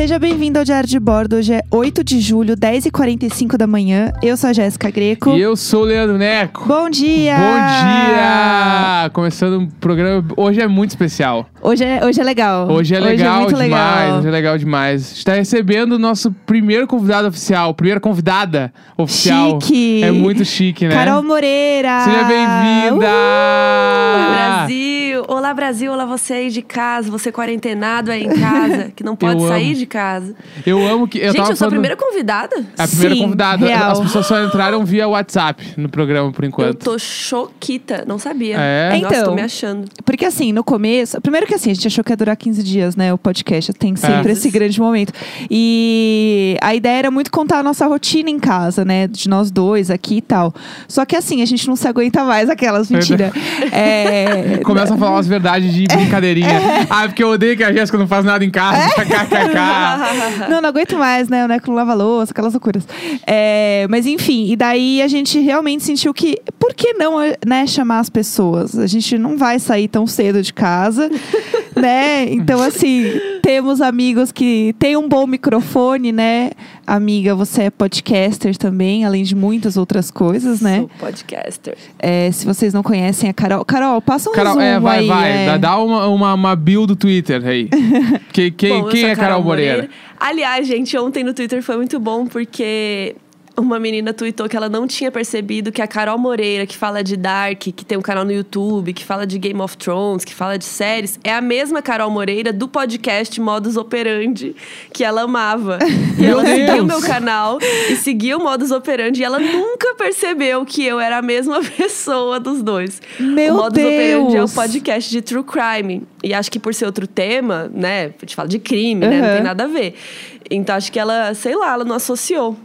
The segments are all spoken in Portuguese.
Seja bem-vindo ao Diário de Bordo. Hoje é 8 de julho, 10h45 da manhã. Eu sou a Jéssica Greco. E eu sou o Leandro Neco. Bom dia! Bom dia! Começando um programa. Hoje é muito especial. Hoje é, hoje é legal. Hoje é legal muito demais. legal. Hoje é legal demais. Está recebendo o nosso primeiro convidado oficial, primeira convidada oficial. Chique. É muito chique, né? Carol Moreira! Seja bem-vinda! Uh! Brasil! Olá, Brasil! Olá, você aí de casa, você quarentenado aí em casa, que não pode Eu sair amo. de casa. Eu amo que. Eu Gente, tava eu sou a falando- primeira convidada? A primeira Sim, convidada. real. As pessoas só entraram via WhatsApp no programa por Eu enquanto. tô choquita, não sabia. É? Nossa, Então. tô me achando. Porque assim, no começo. Primeiro que assim, a gente achou que ia durar 15 dias, né? O podcast. Tem sempre É. esse grande momento. E a ideia era muito contar a nossa rotina em casa, né? De nós dois aqui e tal. Só que assim, a gente não se aguenta mais aquelas mentira. É. Começa a falar umas verdades de brincadeirinha. Ah, porque eu odeio que a Jéssica não faz nada em casa. KKK. Não, não aguento mais, né? O Neco não lava louça, aquelas loucuras. É, mas enfim, e daí a gente realmente sentiu que, por que não, né, chamar as pessoas? A gente não vai sair tão cedo de casa, né? Então, assim, temos amigos que têm um bom microfone, né? Amiga, você é podcaster também, além de muitas outras coisas, né? Sou podcaster. É, se vocês não conhecem a Carol. Carol, passa um Carol, resumo é, vai, aí. vai. é. Dá, dá uma, uma, uma bio do Twitter aí. Que, quem Bom, quem é a Carol Moreira? Aliás, gente, ontem no Twitter foi muito bom porque uma menina tweetou que ela não tinha percebido que a Carol Moreira, que fala de Dark, que tem um canal no YouTube, que fala de Game of Thrones, que fala de séries, é a mesma Carol Moreira do podcast Modus Operandi, que ela amava. E Meu ela seguiu Deus! o meu canal e seguiu o Modus Operandi e ela nunca percebeu que eu era a mesma pessoa dos dois. Meu o Modus Operandi é o Deus! podcast de True Crime. E acho que por ser outro tema, né? A gente fala de crime, né? Não Uhum. tem nada a ver. Então acho que ela, sei lá, ela não associou.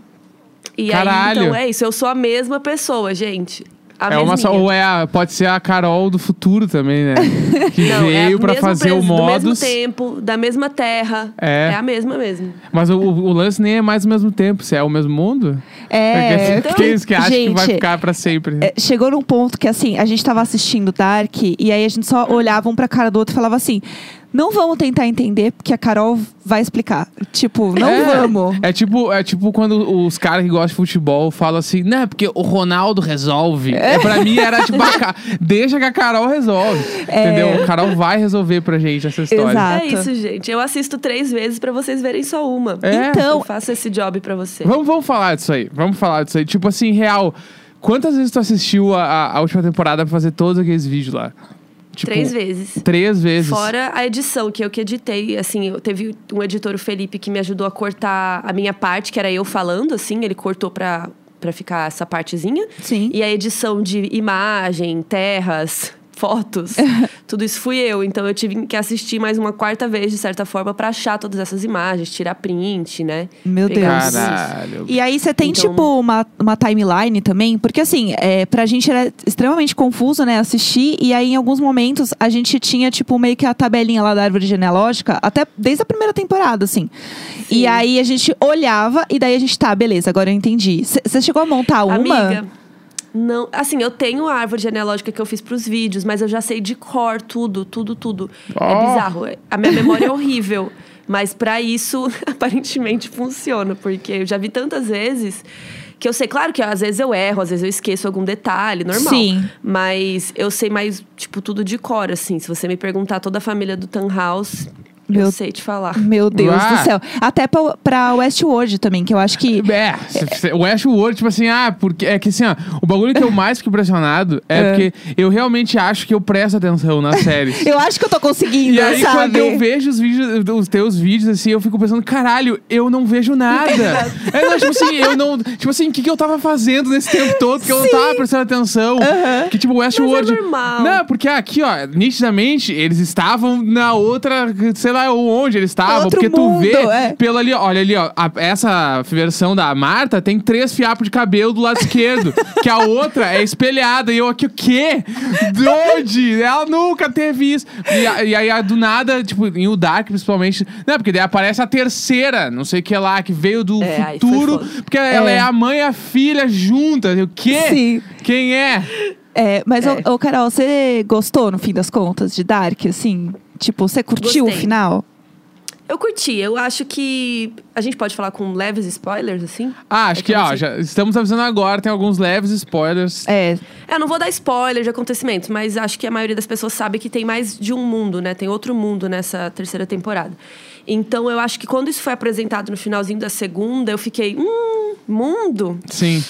E Caralho! aí, então é isso. Eu sou a mesma pessoa, gente. A É uma só, ou é a- pode ser a Carol do futuro também, né? Que Não, é veio o pra mesmo fazer o pres- Do mesmo tempo, da mesma terra. É. a mesma mesmo. Mas o, o lance nem é mais o mesmo tempo. Se é o mesmo mundo? É, Porque tem isso que acha que vai ficar pra sempre. É, chegou num ponto que, assim, a gente tava assistindo Dark e aí a gente só olhava um pra cara do outro e falava assim: não vamos tentar entender, porque a Carol vai explicar. Tipo, não é, vamos. É tipo, é tipo quando os caras que gostam de futebol falam assim, né? Porque o Ronaldo resolve. É. Pra mim era tipo, a deixa que a Carol resolve. Entendeu? A Carol vai resolver pra gente essa história. Exato. É isso, gente. Eu assisto três vezes pra vocês verem só uma. É. Então, Eu faço esse job pra você. Vamos, vamos falar disso aí. Vamos falar disso aí. Tipo assim, real. Quantas vezes tu assistiu a, a- a última temporada pra fazer todos aqueles vídeos lá? Tipo, Três vezes. Três vezes. Fora a edição, que eu que editei, assim, eu teve um editor, o Felipe, que me ajudou a cortar a minha parte, que era eu falando, assim, ele cortou pra, pra ficar essa partezinha. Sim. E a edição de imagem, terras, fotos, tudo isso fui eu. Então eu tive que assistir mais uma quarta vez, de certa forma, pra achar todas essas imagens, tirar print, né? Meu Pegar Deus. Caralho. E aí você tem, Então- tipo, uma, uma timeline também, porque assim, é, pra gente era extremamente confuso, né, assistir, e aí em alguns momentos a gente tinha, tipo, meio que a tabelinha lá da árvore genealógica, até desde a primeira temporada, assim. E Sim. aí a gente olhava, e daí a gente, tá, beleza, agora eu entendi. Você chegou a montar uma? Amiga, não, assim, eu tenho a árvore genealógica que eu fiz pros vídeos, mas eu já sei de cor tudo, tudo, tudo. É Oh. bizarro. A minha memória é horrível. Mas pra isso, aparentemente funciona, porque eu já vi tantas vezes que eu sei, claro que às vezes eu erro, às vezes eu esqueço algum detalhe, normal. Sim. Mas eu sei mais, tipo, tudo de cor, assim. Se você me perguntar toda a família do House, Meu- eu sei te falar. Meu Deus Ah. do céu. Até pra, pra Westworld também, que eu acho que. É, o Westworld, tipo assim, ah, porque é que assim, ó, o bagulho que eu mais fico impressionado é, É. porque eu realmente acho que eu presto atenção nas séries. Eu acho que eu tô conseguindo, E aí, sabe? quando eu vejo os vídeos, os teus vídeos, assim, eu fico pensando, caralho, eu não vejo nada. é, não, tipo assim, eu não. Tipo assim, o que, que eu tava fazendo nesse tempo todo que eu não tava prestando atenção? Que tipo, o Westworld. Mas é normal. Não, porque aqui, ó, nitidamente, eles estavam na outra, sei lá onde eles estavam. Outro porque tu mundo, vê é. pelo ali, olha ali, ó, a- essa versão da Marta tem três fiapos de cabelo do lado esquerdo, que a outra é espelhada. E eu aqui, o quê? De onde? Ela nunca teve isso. E, a- e aí, a- do nada, tipo, em o Dark, principalmente. Não, porque daí aparece a terceira, não sei o que lá, que veio do É, futuro. Porque ela É. é a mãe e a filha juntas. O quê? Sim. Quem é? É, mas, É. Ô, ô, Carol, você gostou, no fim das contas, de Dark, assim? Tipo, você curtiu Gostei. o final? Eu curti. Eu acho que. A gente pode falar com leves spoilers, assim? Ah, acho É que, não ó, sei. já estamos avisando agora, tem alguns leves spoilers. É, É, eu não vou dar spoiler de acontecimentos, mas acho que a maioria das pessoas sabe que tem mais de um mundo, né? Tem outro mundo nessa terceira temporada. Então eu acho que quando isso foi apresentado no finalzinho da segunda, eu fiquei, hum, mundo? Sim.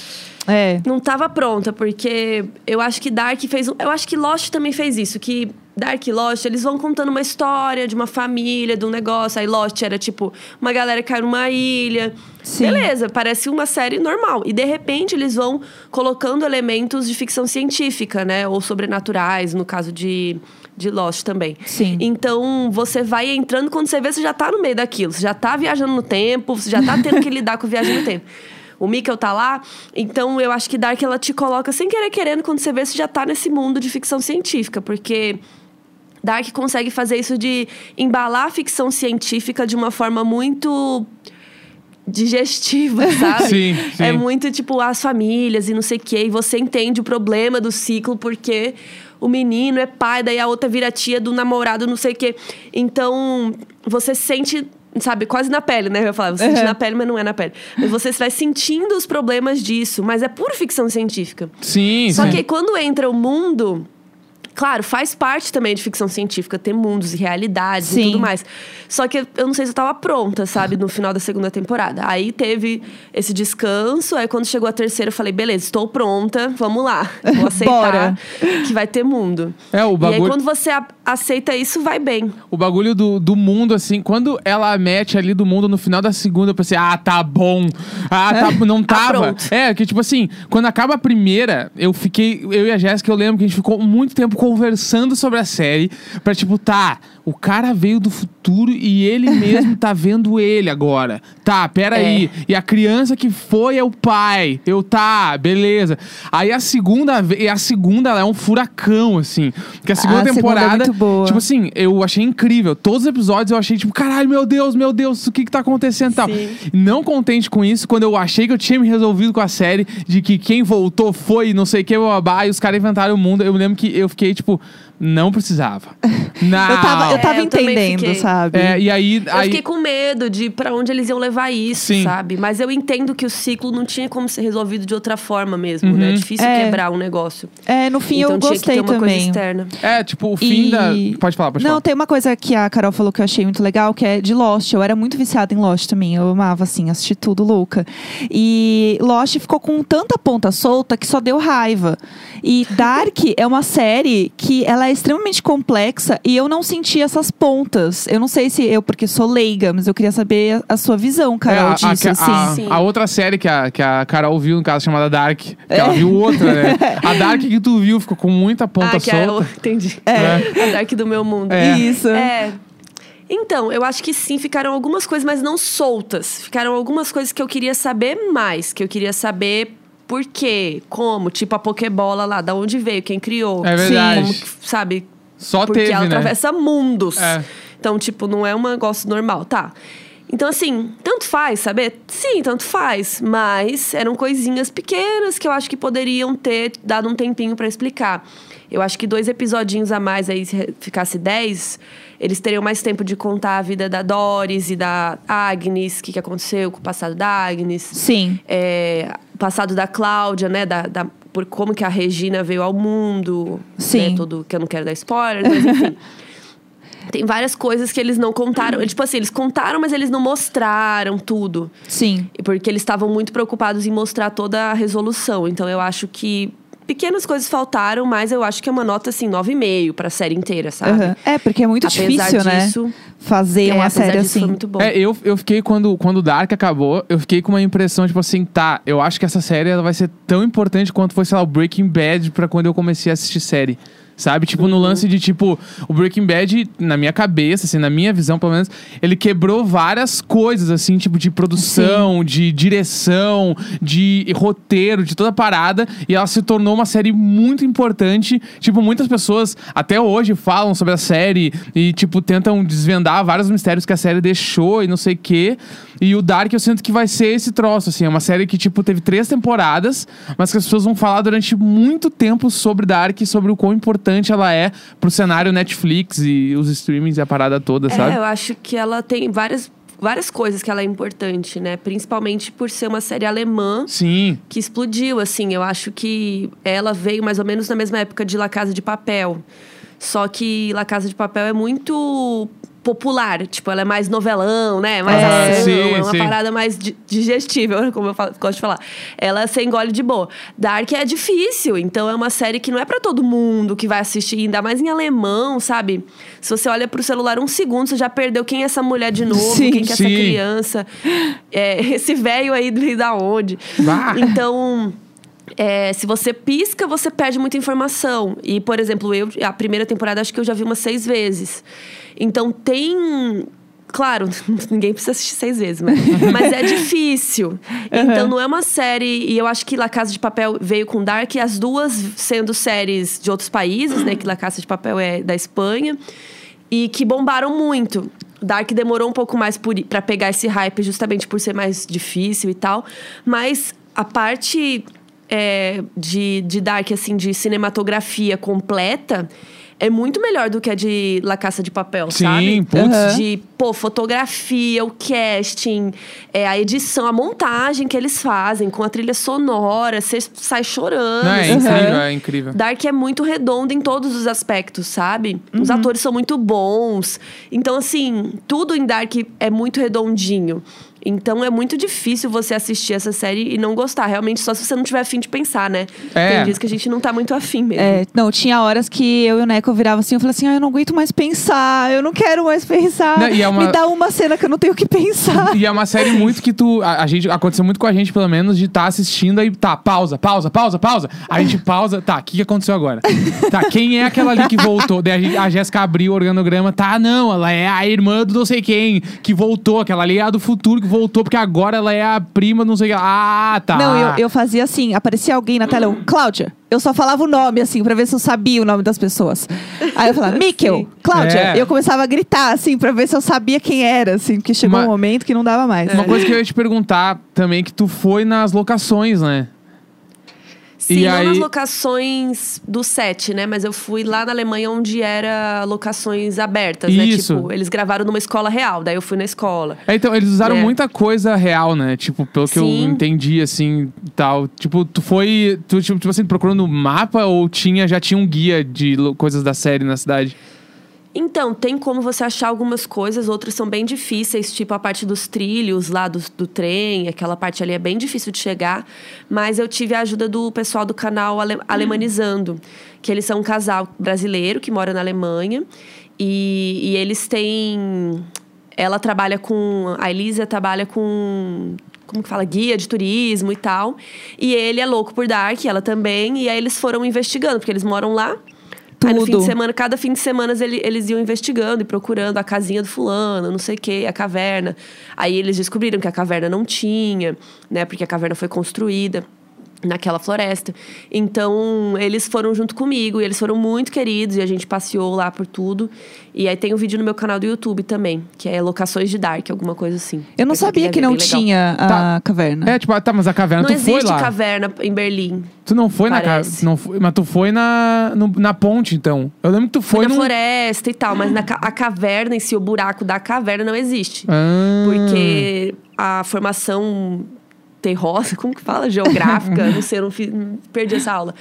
é. Não tava pronta, porque eu acho que Dark fez. Eu acho que Lost também fez isso, que Dark Lost, eles vão contando uma história de uma família, de um negócio. Aí Lost era tipo uma galera que caiu numa ilha. Sim. Beleza, parece uma série normal. E de repente eles vão colocando elementos de ficção científica, né? Ou sobrenaturais, no caso de, de Lost também. Sim. Então você vai entrando quando você vê, você já tá no meio daquilo. Você já tá viajando no tempo, você já tá tendo que lidar com viagem no tempo. O Mikkel tá lá, então eu acho que Dark ela te coloca sem querer querendo quando você vê, você já tá nesse mundo de ficção científica, porque Dark consegue fazer isso de embalar a ficção científica de uma forma muito digestiva, sabe? Sim, sim. É muito tipo as famílias e não sei o quê. E você entende o problema do ciclo porque o menino é pai, daí a outra vira tia do namorado, não sei o quê. Então, você sente. Sabe, quase na pele, né? Eu falar, você sente Uhum. na pele, mas não é na pele. Mas você vai sentindo os problemas disso, mas é pura ficção científica. Sim, Só sim. que quando entra o mundo. Claro, faz parte também de ficção científica ter mundos e realidades Sim. e tudo mais. Só que eu não sei se eu tava pronta, sabe, no final da segunda temporada. Aí teve esse descanso, aí quando chegou a terceira eu falei, beleza, estou pronta, vamos lá. Vou aceitar que vai ter mundo. É, o E aí bagulho- quando você aceita isso, vai bem. O bagulho do, do mundo, assim, quando ela mete ali do mundo no final da segunda, eu pensei, ah, tá bom. Ah, tá, não tava. pronto. é, que tipo assim, quando acaba a primeira, eu fiquei, eu e a Jéssica, eu lembro que a gente ficou muito tempo conversando sobre a série, pra tipo, tá, o cara veio do futuro e ele mesmo tá vendo ele agora. Tá, peraí. É. E a criança que foi é o pai. Eu, tá, beleza. Aí a segunda, ve- e a segunda é um furacão, assim. Porque a segunda A segunda é temporada. muito boa. Tipo assim, eu achei incrível. Todos os episódios eu achei, tipo, caralho, meu Deus, meu Deus, o que que tá acontecendo e tal. Sim. Não contente com isso, quando eu achei que eu tinha me resolvido com a série, de que quem voltou foi não sei o que, babá, e os caras inventaram o mundo, eu me lembro que eu fiquei, tipo, não precisava. Não. Eu tava, eu É, tava eu também entendendo, fiquei. sabe? É, e aí. Eu aí fiquei com medo de pra onde eles iam levar isso, Sim. sabe? Mas eu entendo que o ciclo não tinha como ser resolvido de outra forma mesmo, né? É difícil É. quebrar um negócio. É, no fim então eu tinha gostei que ter uma também. coisa externa. É, tipo, o fim E- da. Pode falar, pode Não, falar. tem uma coisa que a Carol falou que eu achei muito legal, que é de Lost. Eu era muito viciada em Lost também. Eu amava, assim, assistir tudo louca. E Lost ficou com tanta ponta solta que só deu raiva. E Dark é uma série que ela é extremamente complexa e eu não senti essas pontas. Eu não sei se eu, porque sou leiga, mas eu queria saber a, a sua visão, Carol, É, a, a- disso, a- assim. Sim. a outra série que a, que a Carol viu, no caso, chamada Dark. Que É. ela viu outra, né? A Dark que tu viu ficou com muita ponta ah, que é, solta. eu entendi. É. A Dark do meu mundo. É. Isso. É. Então, eu acho que sim, ficaram algumas coisas, mas não soltas. Ficaram algumas coisas que eu queria saber mais, que eu queria saber por quê, como, tipo a Pokébola lá, da onde veio, quem criou. É verdade. Como, que, sabe? Só Porque teve, ela né? atravessa mundos. É. Então, tipo, não é um negócio normal, tá? Então, assim, tanto faz, saber? Sim, tanto faz. Mas eram coisinhas pequenas que eu acho que poderiam ter dado um tempinho pra explicar. Eu acho que dois episodinhos a mais aí, se ficasse dez, eles teriam mais tempo de contar a vida da Doris e da Agnes, o que, que aconteceu com o passado da Agnes. Sim. É, passado da Cláudia, né? Da, da- por como que a Regina veio ao mundo. Sim. Né, todo, que eu não quero dar spoiler, mas enfim. Tem várias coisas que eles não contaram. Tipo assim, eles contaram, mas eles não mostraram tudo. Sim. Porque eles estavam muito preocupados em mostrar toda a resolução. Então eu acho que pequenas coisas faltaram, mas eu acho que é uma nota assim, 9,5 pra série inteira, sabe? Aham. É, porque é muito Apesar difícil, disso, né? Fazer É, uma série assim. Foi muito bom. É, eu, eu fiquei, quando, quando Dark acabou, eu fiquei com uma impressão, tipo assim, tá, eu acho que essa série ela vai ser tão importante quanto foi, sei lá, o Breaking Bad pra quando eu comecei a assistir série. Sabe? Tipo, no lance de, tipo, o Breaking Bad, na minha cabeça, assim, na minha visão, pelo menos, ele quebrou várias coisas, assim, tipo, de produção, de direção, de roteiro, de toda a parada. E ela se tornou uma série muito importante. Tipo, muitas pessoas até hoje falam sobre a série e, tipo, tentam desvendar vários mistérios que a série deixou e não sei o quê. E o Dark eu sinto que vai ser esse troço, assim. É uma série que, tipo, teve três temporadas, mas que as pessoas vão falar durante muito tempo sobre Dark e sobre o quão importante importante ela é pro cenário Netflix e os streamings e a parada toda, sabe? É, eu acho que ela tem várias, várias coisas que ela é importante, né? Principalmente por ser uma série alemã Sim. que explodiu, assim. Eu acho que ela veio mais ou menos na mesma época de La Casa de Papel. Só que La Casa de Papel é muito popular, tipo, ela é mais novelão, né? Mais É, ação, sim, é uma sim. parada mais di- digestível, como eu falo- gosto de falar. Ela se engole de boa. Dark é difícil, então é uma série que não é pra todo mundo que vai assistir, ainda mais em alemão, sabe? Se você olha pro celular um segundo, você já perdeu quem é essa mulher de novo, Sim. quem que é essa criança, é, esse velho aí do- da onde. Bah. Então, é, se você pisca, você perde muita informação. E, por exemplo, eu, a primeira temporada, acho que eu já vi umas seis vezes. Então, tem. Claro, ninguém precisa assistir seis vezes, mas, mas é difícil. Então, não é uma série. E eu acho que La Casa de Papel veio com Dark, as duas sendo séries de outros países, né? Que La Casa de Papel é da Espanha. E que bombaram muito. Dark demorou um pouco mais pra pegar esse hype, justamente por ser mais difícil e tal. Mas a parte é, de, de Dark, assim, de cinematografia completa. É muito melhor do que a de La Caça de Papel, Sim, sabe? putz. Aham. De, pô, fotografia, o casting, é, a edição, a montagem que eles fazem com a trilha sonora, você sai chorando. Não, é sabe? incrível, é incrível. Dark é muito redondo em todos os aspectos, sabe? Os Uhum. atores são muito bons. Então, assim, tudo em Dark é muito redondinho. Então é muito difícil você assistir essa série e não gostar. Realmente, só se você não tiver afim de pensar, né? É. Tem dias que a gente não tá muito afim mesmo. É, não, tinha horas que eu e o Neco virava assim, eu falei assim, ah, eu não aguento mais pensar, eu não quero mais pensar. Não, e é uma- Me dá uma cena que eu não tenho o que pensar. E é uma série muito que tu. A, a gente, aconteceu muito com a gente, pelo menos, de estar assistindo aí, tá, pausa, pausa, pausa, pausa. A gente pausa, tá, o que, que aconteceu agora? Tá, quem é aquela ali que voltou? Daí a, gente- a Jéssica abriu o organograma, tá, não, ela é a irmã do não sei quem, que voltou, aquela ali é a do futuro que voltou, porque agora ela é a prima não sei quem. Ah, tá. Não, eu, eu fazia assim, aparecia alguém na tela, eu, Cláudia. Eu só falava o nome, assim, pra ver se eu sabia o nome das pessoas. Aí eu falava, Mikkel. Cláudia. É. E eu começava a gritar, assim, pra ver se eu sabia quem era, assim, porque chegou Uma- um momento que não dava mais. Uma coisa que eu ia te perguntar também, que tu foi nas locações, né? Sim, E não aí- nas locações do set, né? Mas eu fui lá na Alemanha onde era locações abertas, Isso. né? Tipo, eles gravaram numa escola real, daí eu fui na escola. É, então, eles usaram É. muita coisa real, né? Tipo, pelo que eu Sim. entendi, assim, tal. Tipo, tu foi, tu, tipo, tipo assim, procurando mapa ou tinha, já tinha um guia de coisas da série na cidade? Então, tem como você achar algumas coisas, outras são bem difíceis, tipo a parte dos trilhos lá do, do trem, aquela parte ali é bem difícil de chegar. Mas eu tive a ajuda do pessoal do canal Ale- Alemanizando, que eles são um casal brasileiro que mora na Alemanha. E, e eles têm. Ela trabalha com. A Elisa trabalha com. Como que fala? Guia de turismo e tal. E ele é louco por Dark, ela também. E aí eles foram investigando, porque eles moram lá. Aí no fim Tudo. de semana, cada fim de semana ele- eles iam investigando e procurando a casinha do fulano, não sei o quê, a caverna. Aí eles descobriram que a caverna não tinha, né? Porque a caverna foi construída naquela floresta. Então, eles foram junto comigo e eles foram muito queridos e a gente passeou lá por tudo. E aí tem um vídeo no meu canal do YouTube também, que é Locações de Dark, alguma coisa assim. Eu não sabia que não legal. tinha a Tá. caverna. É, tipo, ah, tá, mas a caverna, Não tu foi existe lá. caverna em Berlim. Tu não foi na Parece. Não foi, mas tu foi na, no- na ponte, então. Eu lembro que tu Foi foi na num- floresta e tal, mas na ca- a caverna em si, o buraco da caverna não existe. Ah. Porque a formação terrosa, como que fala? Geográfica, não sei, eu não fiz, perdi essa aula.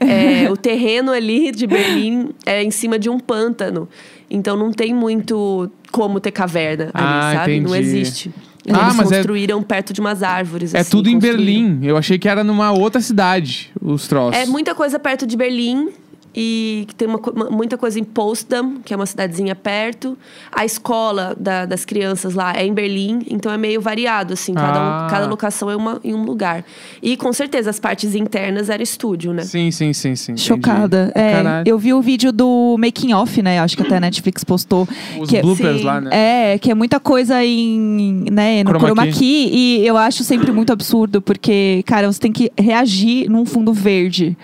É, o terreno ali de Berlim é em cima de um pântano. Então não tem muito como ter caverna ali, Ah, sabe? Não entendi. existe. Ah, Eles mas é- construíram perto de umas árvores. É assim, tudo em. Berlim. Eu achei que era numa outra cidade, os troços. É muita coisa perto de Berlim. E que tem uma, muita coisa em Potsdam, que é uma cidadezinha perto. A escola da- das crianças lá é em Berlim, então é meio variado, assim. Cada, um- Ah. cada locação é uma, em um lugar. E com certeza as partes internas era estúdio, né? Sim, sim, sim, sim. Chocada. É, Caralho. eu vi o vídeo do making off, né? Acho que até a Netflix postou. Os que é- bloopers Sim. lá, né? É, que é muita coisa em, né, no Chroma chroma key. key. E eu acho sempre muito absurdo, porque, cara, você tem que reagir num fundo verde.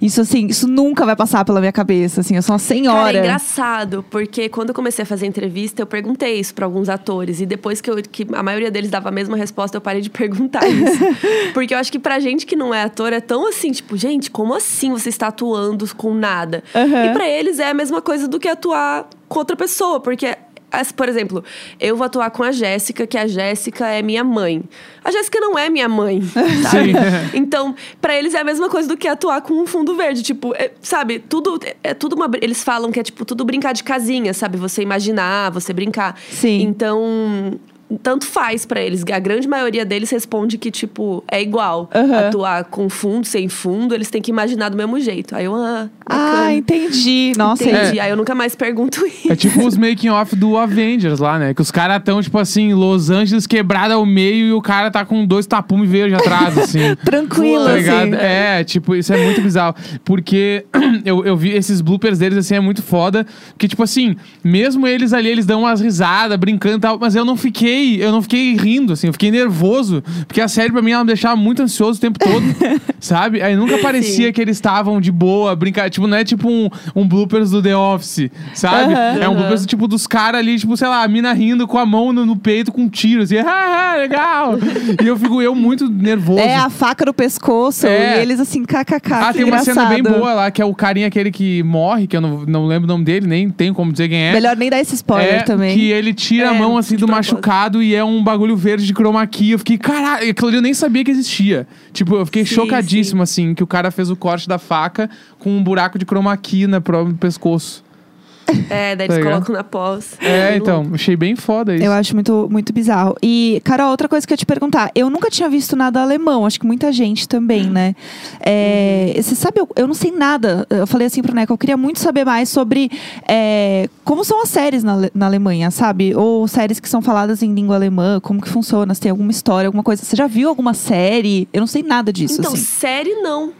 Isso, assim, isso nunca vai passar passar pela minha cabeça, assim. Eu sou uma senhora. Cara, é engraçado, porque quando eu comecei a fazer entrevista, eu perguntei isso pra alguns atores. E depois que, eu, que a maioria deles dava a mesma resposta, eu parei de perguntar isso. porque eu acho que pra gente que não é ator, é tão assim, tipo, gente, como assim você está atuando com nada? Uhum. E pra eles é a mesma coisa do que atuar com outra pessoa, porque por exemplo, eu vou atuar com a Jéssica, que a Jéssica é minha mãe. A Jéssica não é minha mãe, sabe? Então, pra eles é a mesma coisa do que atuar com um fundo verde. Tipo, é- sabe, tudo é tudo uma. Eles falam que é tipo tudo brincar de casinha, sabe? Você imaginar, você brincar. Sim. Então. Tanto faz pra eles. A grande maioria deles responde que, tipo, é igual. Aham. Atuar com fundo, sem fundo, eles têm que imaginar do mesmo jeito. Aí eu, ah, Ah, bacana. entendi. Nossa, Entendi. Aí eu nunca mais pergunto isso. É tipo os making off do Avengers lá, né? Que os caras tão, tipo assim, Los Angeles quebrada ao meio e o cara tá com dois tapumes verdes atrás, assim. tranquilo, Tá assim. É, tipo, isso é muito bizarro. Porque eu, eu vi esses bloopers deles, assim, é muito foda. Que, tipo assim, mesmo eles ali, eles dão umas risadas, brincando e tal. Mas eu não fiquei, eu não fiquei rindo, assim. Eu fiquei nervoso. Porque a série, pra mim, ela me deixava muito ansioso o tempo todo. sabe? Aí nunca parecia Sim. que eles estavam de boa, brincar. Tipo, não é tipo um, um bloopers do The Office, sabe? Aham. É um bloopers, tipo, dos caras ali, tipo, sei lá, a mina rindo com a mão no, no peito com um tiro, assim. Ah, legal! e eu fico, eu muito nervoso. É a faca no pescoço É. e eles assim, kkk. Ah, tem uma cena bem engraçado. boa lá, que é o carinha aquele que morre, que eu não, não lembro o nome dele, nem tenho como dizer quem é. Melhor nem dar esse spoiler é também. que ele tira a É, mão assim do propósito. E é um bagulho verde de chroma key. Eu fiquei, caralho, aquilo ali eu nem sabia que existia. Tipo, eu fiquei Sim, chocadíssimo, assim, que o cara fez o corte da faca com um buraco de chroma key na do pescoço. É, daí eles colocam na pós. É, então, achei bem foda isso. Eu acho muito, muito bizarro. E, Carol, outra coisa que eu ia te perguntar. Eu nunca tinha visto nada alemão. Acho que muita gente também, né? É, Você sabe, eu, eu não sei nada. Eu falei assim pro Neco, eu queria muito saber mais sobre é, como são as séries na, na Alemanha, sabe? Ou séries que são faladas em língua alemã, como que funciona, se tem alguma história, alguma coisa. Você já viu alguma série? Eu não sei nada disso, Então, assim. série não.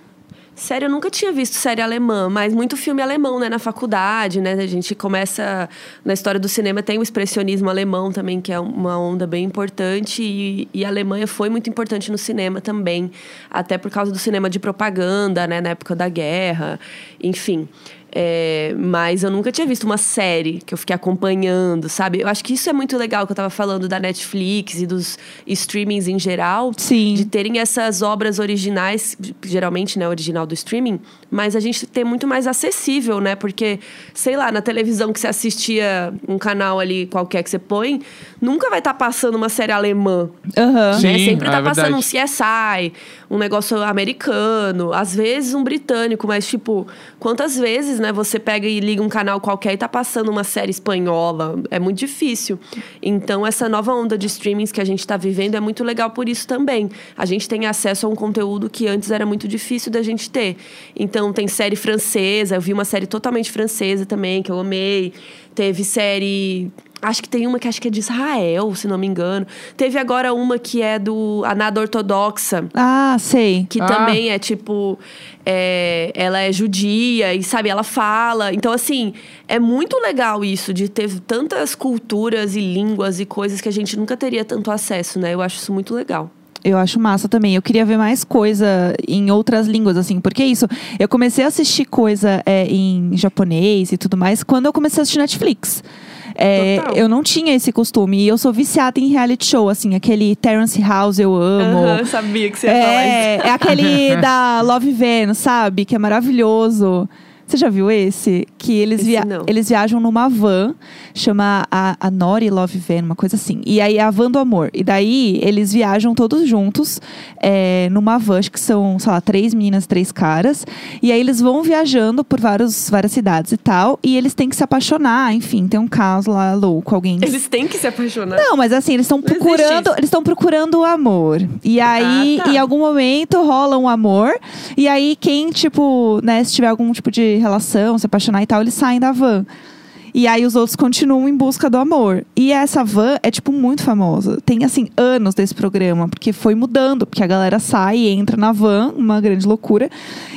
Série eu nunca tinha visto série alemã, mas muito filme alemão, né? Na faculdade, né? A gente começa. Na história do cinema tem o expressionismo alemão também, que é uma onda bem importante. E, e a Alemanha foi muito importante no cinema também. Até por causa do cinema de propaganda, né? Na época da guerra. Enfim. É, mas eu nunca tinha visto uma série que eu fiquei acompanhando, sabe? Eu acho que isso é muito legal que eu tava falando da Netflix e dos streamings em geral Sim. de terem essas obras originais, geralmente, né, original do streaming, mas a gente ter muito mais acessível, né? Porque, sei lá, na televisão que você assistia um canal ali qualquer que você põe, nunca vai estar passando uma série alemã. Aham. Sim, né? Sempre é tá passando verdade. um CSI, um negócio americano, às vezes um britânico, mas tipo, quantas vezes, né, você pega e liga um canal qualquer e tá passando uma série espanhola? É muito difícil. Então, essa nova onda de streamings que a gente tá vivendo é muito legal por isso também. A gente tem acesso a um conteúdo que antes era muito difícil da gente ter. Então, tem série francesa, eu vi uma série totalmente francesa também, que eu amei. Teve série Acho que tem uma que acho que é de Israel, se não me engano. Teve agora uma que é do A Nada Ortodoxa. Ah, sei. Que Ah. também é tipo. é, ela é judia e, sabe, ela fala. Então, assim, é muito legal isso de ter tantas culturas e línguas e coisas que a gente nunca teria tanto acesso, né? Eu acho isso muito legal. Eu acho massa também. Eu queria ver mais coisa em outras línguas, assim. Porque é isso, eu comecei a assistir coisa é, em japonês e tudo mais quando eu comecei a assistir Netflix. É, eu não tinha esse costume. E eu sou viciada em reality show, assim. Aquele Terrence House eu amo. Aham, sabia que você ia falar É, isso. é aquele da Love Van, sabe? Que é maravilhoso. Você já viu esse? Que eles, Esse via não. eles viajam numa van, chama a, a Nori Love Van, uma coisa assim. E aí é a van do amor. E daí eles viajam todos juntos é, numa van, acho que são, sei lá, três meninas, três caras. E aí eles vão viajando por vários, várias cidades e tal. E eles têm que se apaixonar, enfim, tem um caso lá louco, alguém Eles têm que se apaixonar. não, mas assim, eles estão procurando, eles estão procurando o amor. E aí, Ah, tá. em algum momento rola um amor, e aí quem tipo, né, se tiver algum tipo de relação, se apaixonar e tal, eles saem da van. E aí os outros continuam em busca do amor. E essa van é, tipo, muito famosa. Tem, assim, anos desse programa, porque foi mudando, porque a galera sai e entra na van, uma grande loucura.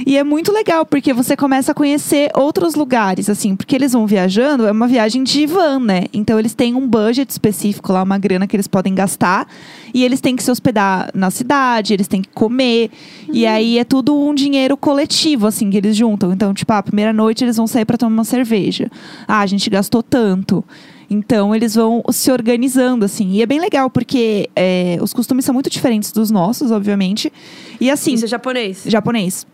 E é muito legal, porque você começa a conhecer outros lugares, assim, porque eles vão viajando, é uma viagem de van, né? Então eles têm um budget específico lá, uma grana que eles podem gastar. E eles têm que se hospedar na cidade, eles têm que comer. E aí é tudo um dinheiro coletivo, assim, que eles juntam. Então, tipo, a primeira noite eles vão sair pra tomar uma cerveja. Ah, a gente gastou tanto. Então, eles vão se organizando, assim. E é bem legal, porque é, os costumes são muito diferentes dos nossos, obviamente. E assim, Isso é japonês. japonês.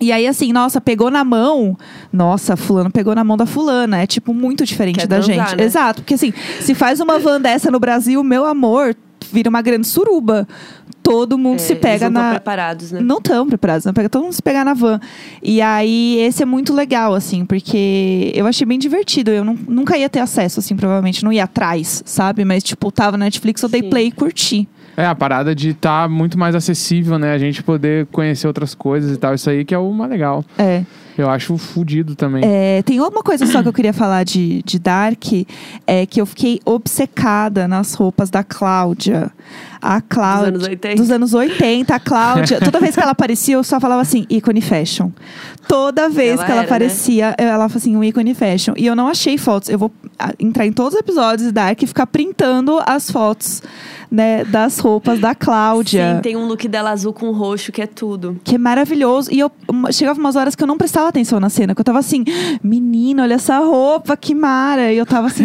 E aí, assim, nossa, pegou na mão. Nossa, fulano pegou na mão da fulana. É, tipo, muito diferente Quer da transar, gente. né? Exato. Porque, assim, se faz uma van dessa no Brasil, meu amor, vira uma grande suruba. Todo mundo É, se pega eles não tão na. preparados, né? Não estão preparados, não pega todo mundo se pegar na van. E aí, esse é muito legal, assim, porque eu achei bem divertido. Eu não- nunca ia ter acesso, assim, provavelmente, não ia atrás, sabe? Mas, tipo, tava na Netflix, eu dei Sim. play e curti. É, a parada de estar muito mais acessível, né? A gente poder conhecer outras coisas e tal. Isso aí que é o mais legal. É. Eu acho fudido também. É, tem uma coisa só que eu queria falar de, de Dark, é que eu fiquei obcecada nas roupas da Cláudia. A Cláudia. anos 80. Dos anos 80, a Cláudia. toda vez que ela aparecia, eu só falava assim, ícone fashion. Toda vez Ela que ela era, né? aparecia, ela falava assim, um ícone fashion. E eu não achei fotos. Eu vou ah, entrar em todos os episódios de Dark e ficar printando as fotos, né, das roupas da Cláudia. Sim, tem um look dela azul com roxo que é tudo. Que é maravilhoso. E eu chegava umas horas que eu não prestava atenção na cena, que eu tava assim, menina, olha essa roupa, que mara. E eu tava assim,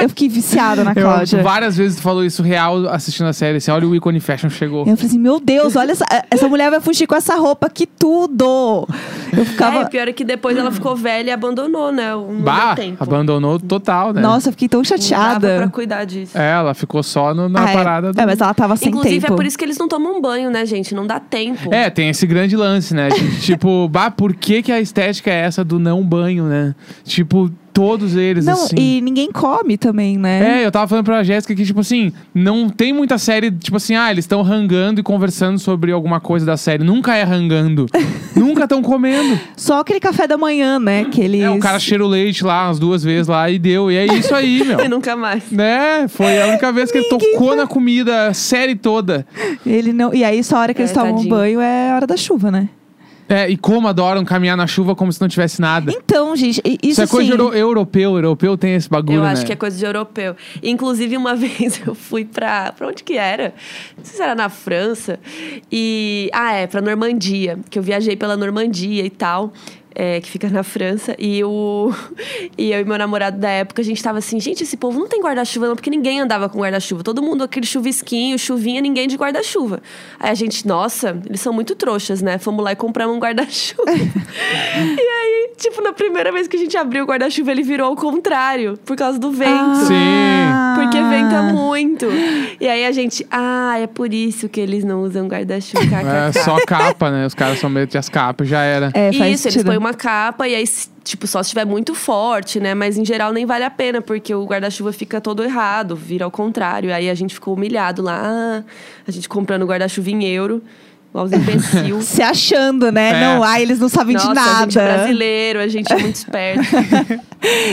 eu fiquei viciada na Eu, Cláudia. várias vezes tu falou isso real assistindo a série. Assim, olha o ícone fashion chegou. Eu falei assim, meu Deus, olha essa, essa mulher vai fugir com essa roupa, que tudo! Eu É, ficava. o pior é que depois ela ficou velha e abandonou, né? O não Bah, abandonou total, né? Nossa, eu fiquei tão Não dava pra chateada. cuidar disso. É, ela ficou só no- na Ah, é. Parada do... É, mas ela tava sem Inclusive, tempo. é por isso que eles não tomam banho, né, gente? Não dá tempo. É, tem esse grande lance, né? De, tipo, bah, por que, que a estética é essa do não banho, né? Tipo, todos eles, Não, assim. e ninguém come também, né? É, eu tava falando pra Jéssica que, tipo assim, não tem muita série, tipo assim, ah, eles estão rangando e conversando sobre alguma coisa da série. Nunca é rangando. Nunca estão comendo. Só aquele café da manhã, né? Que eles... É, o cara cheira o leite lá umas duas vezes lá e deu. E é isso aí, meu. E nunca mais. Né? Foi a única vez que ele tocou vai- na comida a série toda. Ele não... E aí, só a hora que É, eles tomam tadinho. banho é a hora da chuva, né? É, e como adoram caminhar na chuva como se não tivesse nada. Então, gente, isso, Isso é coisa de sim. euro- europeu. Europeu tem esse bagulho, Eu né? acho que é coisa de europeu. Inclusive, uma vez eu fui pra. Pra onde que era? Não sei se era na França. E. Ah, é, pra Normandia. Que eu viajei pela Normandia e tal. É, que fica na França. E, o, e eu e meu namorado da época, a gente tava assim, gente, esse povo não tem guarda-chuva, não, porque ninguém andava com guarda-chuva. Todo mundo, aquele chuvisquinho, chuvinha, ninguém de guarda-chuva. Aí a gente, nossa, eles são muito trouxas, né? Fomos lá e compramos um guarda-chuva. e aí, tipo, na primeira vez que a gente abriu o guarda-chuva, ele virou ao contrário, por causa do vento. Ah. Porque venta muito. E aí a gente, ah, é por isso que eles não usam guarda-chuva. É só capa, né? Os caras são meio de as capas, já era. É, faz Isso, eles sentido. põem uma capa e aí, tipo, só se estiver muito forte, né? Mas em geral nem vale a pena, porque o guarda-chuva fica todo errado, vira ao contrário. Aí a gente ficou humilhado lá, a gente comprando guarda-chuva em euro, os imbecil. Se achando, né? É. Não, ai, eles não sabem Nossa, de a gente é nada. brasileiro, a gente é muito esperto.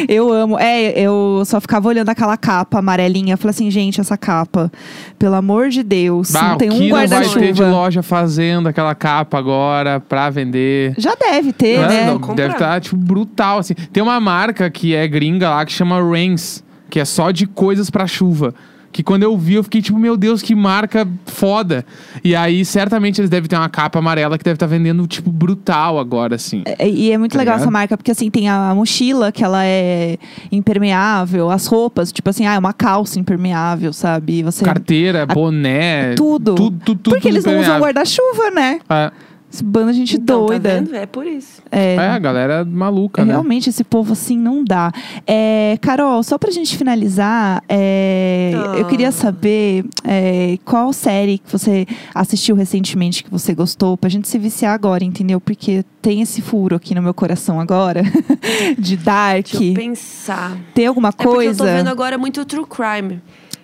Eu amo. É, eu só ficava olhando aquela capa amarelinha. Falei assim, gente, essa capa, pelo amor de Deus, Bah, não tem um não vai ter de guarda-chuva. loja fazendo aquela capa agora pra vender? Já deve ter, Não, né? não, deve estar, tipo, brutal, assim. Tem uma marca que é gringa lá, que chama Rains, que é só de coisas pra chuva. Que quando eu vi, eu fiquei tipo, meu Deus, que marca foda. E aí, certamente, eles devem ter uma capa amarela que deve estar vendendo, tipo, brutal agora, assim. É, E é muito Tá legal ligado? essa marca, porque assim, tem a mochila que ela é impermeável, as roupas, tipo assim, ah, é uma calça impermeável, sabe? Você Carteira, boné. tudo. Tudo, tudo, tudo. Porque eles não usam guarda-chuva, né? É, Esse bando de gente Então, tá doida. vendo? É por isso. é, é, a galera maluca, né? Realmente, esse povo assim não dá. É, Carol, só pra gente finalizar, é, Ah. eu queria saber é, qual série que você assistiu recentemente que você gostou, pra gente se viciar agora, entendeu? Porque tem esse furo aqui no meu coração agora, de Dark. Deixa eu pensar. Tem alguma É porque eu tô coisa? vendo agora muito true crime.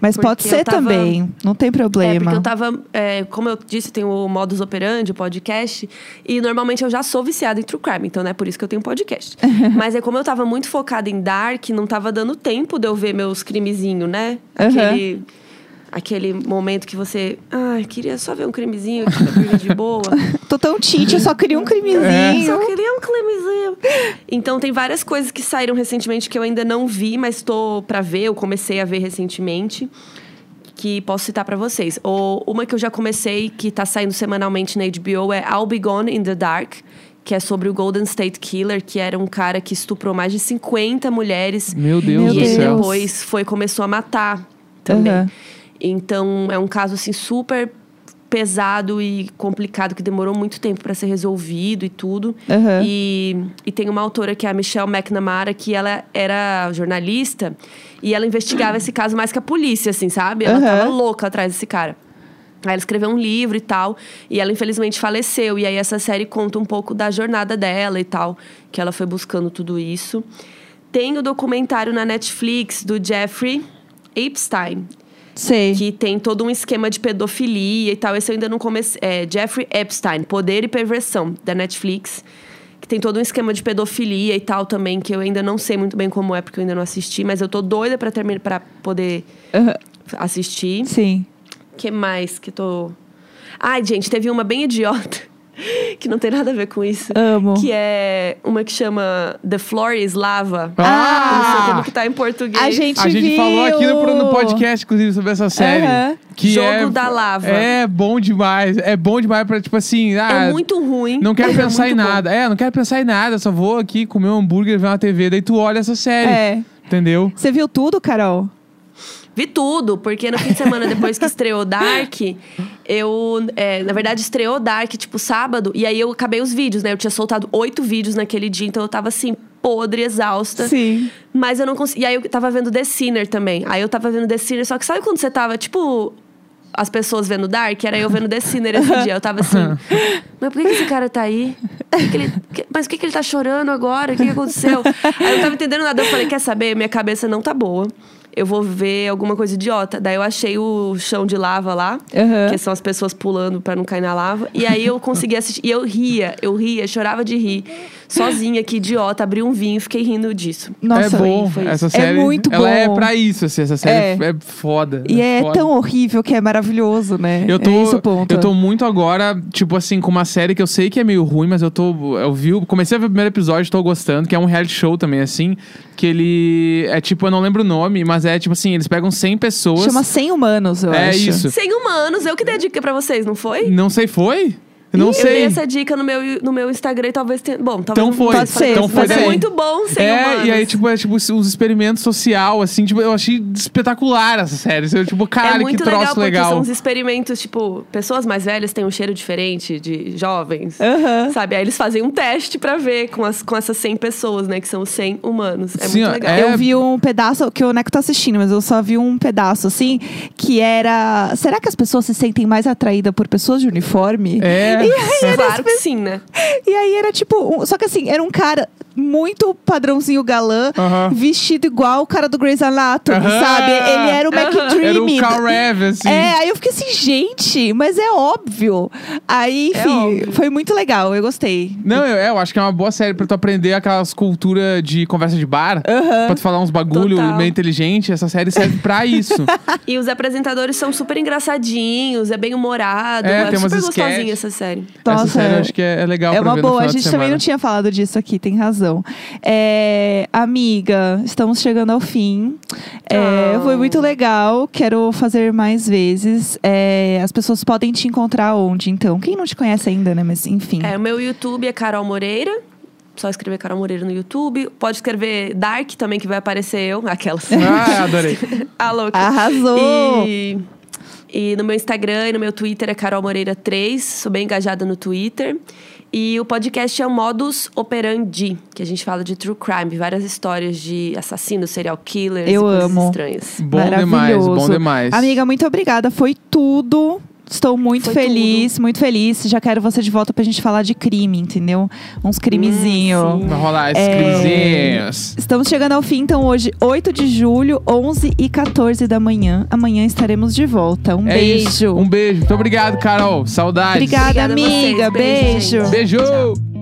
Mas pode ser tava- também, não tem É, problema. porque eu tava, é, como eu disse, tem o Modus Operandi, o podcast, e normalmente eu já sou viciada em true crime, então não é por isso que eu tenho podcast. Mas é como eu tava muito focada em Dark, não tava dando tempo de eu ver meus crimezinhos, né? Aquele, aquele momento que você, ai, queria só ver um crimezinho, que dormir de boa. Tô tão tite, eu só queria um Eu crimezinho. só queria um crimezinho. Então tem várias coisas que saíram recentemente que eu ainda não vi, mas tô pra ver, eu comecei a ver recentemente. que posso citar pra vocês. Ou uma que eu já comecei, que tá saindo semanalmente na HBO, é I'll Be Gone in the Dark, que é sobre o Golden State Killer, que era um cara que estuprou mais de 50 mulheres. Meu Deus do e ele céu. depois foi começou a matar também. Aham. Então é um caso assim super pesado e complicado que demorou muito tempo para ser resolvido e tudo. Aham. E, e tem uma autora que é a Michelle McNamara que ela era jornalista e ela investigava esse caso mais que a polícia, assim, sabe? Ela Aham. tava louca atrás desse cara. Aí ela escreveu um livro e tal, e ela infelizmente faleceu. E aí essa série conta um pouco da jornada dela e tal, que ela foi buscando tudo isso. Tem o documentário na Netflix do Jeffrey Epstein, Sei. que tem todo um esquema de pedofilia e tal. Esse eu ainda não comecei. É Jeffrey Epstein, Poder e Perversão, da Netflix. Que tem todo um esquema de pedofilia e tal também, que eu ainda não sei muito bem como é, porque eu ainda não assisti, mas eu tô doida pra terminar para poder Aham. assistir. Sim. que mais que tô. Ai, gente, teve uma bem idiota. Que não tem nada a ver com isso. Amo. Que é uma que chama The Floor is Lava. Ah! Não sei como que tá em português. A gente, A gente viu. falou aqui no, no podcast, inclusive, sobre essa série. Aham. Que Jogo é, da lava. É bom demais. É bom demais pra, tipo assim. Ah, É muito ruim. Não quero é pensar em muito bom. nada. É, não quero pensar em nada. Só vou aqui comer um hambúrguer, ver uma TV. Daí tu olha essa série. É. Entendeu? Você viu tudo, Carol? Vi tudo, porque no fim de semana depois que estreou Dark, eu. é, na verdade, estreou Dark, tipo, sábado, e aí eu acabei os vídeos, né? Eu tinha soltado oito vídeos naquele dia, então eu tava assim, podre, exausta. Sim. Mas eu não consegui. E aí eu tava vendo The Sinner também. Aí eu tava vendo The Sinner, só que sabe quando você tava, tipo. As pessoas vendo Dark, era eu vendo The Sinner esse dia. Eu tava assim, mas por que, que esse cara tá aí? Que que ele- mas por que, que ele tá chorando agora? O que, que aconteceu? Aí eu não tava entendendo nada. Eu falei, quer saber? Minha cabeça não tá boa. Eu vou ver alguma coisa idiota. Daí eu achei o chão de lava lá, Aham. que são as pessoas pulando pra não cair na lava. E aí eu consegui assistir. E eu ria, eu ria, chorava de rir. Sozinha, que idiota, abri um vinho e fiquei rindo disso. Nossa, é bom. foi isso. essa É série. muito ela é bom. pra isso, assim. Essa série é, foda. E é foda. tão horrível que é maravilhoso, né? Eu tô, é esse o ponto. eu tô muito agora, tipo assim, com uma série que eu sei que é meio ruim, mas eu tô. Eu vi, comecei a ver o primeiro episódio, tô gostando, que é um reality show também, assim. Que ele. É tipo, eu não lembro o nome, mas é tipo assim, eles pegam 100 pessoas. Chama 100 humanos, eu É acho. isso. Sem humanos, eu que dei a dica pra vocês, não foi? Não sei, foi? Eu não eu sei. dei essa dica no meu, no meu Instagram e talvez tenha. Bom, talvez Então foi. possa fazer Então foi Mas é muito bom sem É, humanos. e aí, tipo, é tipo os experimentos social, assim, tipo, eu achei espetacular essa série. Eu, tipo, é caralho, que muito troço legal, porque legal. são uns experimentos, tipo, pessoas mais velhas têm um cheiro diferente de jovens. Aham. Sabe? Aí eles fazem um teste pra ver com, as, com essas 100 pessoas, né? Que são 100 humanos. É Sim, muito legal. é- Eu vi um pedaço, que o Neco tá assistindo, mas eu só vi um pedaço, assim, que era... Será que as pessoas se sentem mais atraídas por pessoas de uniforme? É. Claro que sim, né? E aí era tipo... um- só que assim, era um cara muito padrãozinho galã, Aham. vestido igual o cara do Grey's Anatomy, Aham. sabe? Ele era o McDreamy. Era o Carl Rev, assim. É, aí eu fiquei assim, gente, mas é óbvio. Aí, É enfim, óbvio. foi muito legal, eu gostei. Não, eu, eu acho que é uma boa série pra tu aprender aquelas culturas de conversa de bar. Aham. Pra tu falar uns bagulho Total. meio inteligente. Essa série serve pra isso. E os apresentadores são super engraçadinhos, é bem humorado. É, É, tem umas super gostosinha essa série. essa Nossa, série eu é- acho que é, é legal É pra uma boa, a gente também não tinha falado disso aqui, tem razão. É, amiga, estamos chegando ao fim. É, Oh. Foi muito legal, quero fazer mais vezes. É, as pessoas podem te encontrar onde, então? Quem não te conhece ainda, né? Mas enfim. É, o meu YouTube é Carol Moreira. Só escrever Carol Moreira no YouTube. Pode escrever Dark também, que vai aparecer eu. Aquelas. Ah, adorei. A louca. Arrasou! E, e no meu Instagram e no meu Twitter é Carol Moreira 3. Sou bem engajada no Twitter. E o podcast é o Modus Operandi, que a gente fala de true crime, várias histórias de assassinos, serial killers Eu e coisas amo. estranhas. Bom demais, bom demais. Amiga, muito obrigada. Foi tudo. Estou muito Foi feliz, muito feliz. Já quero você de volta pra gente falar de crime, entendeu? Uns crimezinhos. Hum. Vai rolar esses É. crimezinhos. Estamos chegando ao fim, então hoje, 8 de julho, 11 e 14 da manhã. Amanhã estaremos de volta. Um É beijo. isso. Um beijo. Muito obrigado, Carol. Saudades. Obrigada, Obrigada vocês. amiga. Beijo, beijo. Beijo.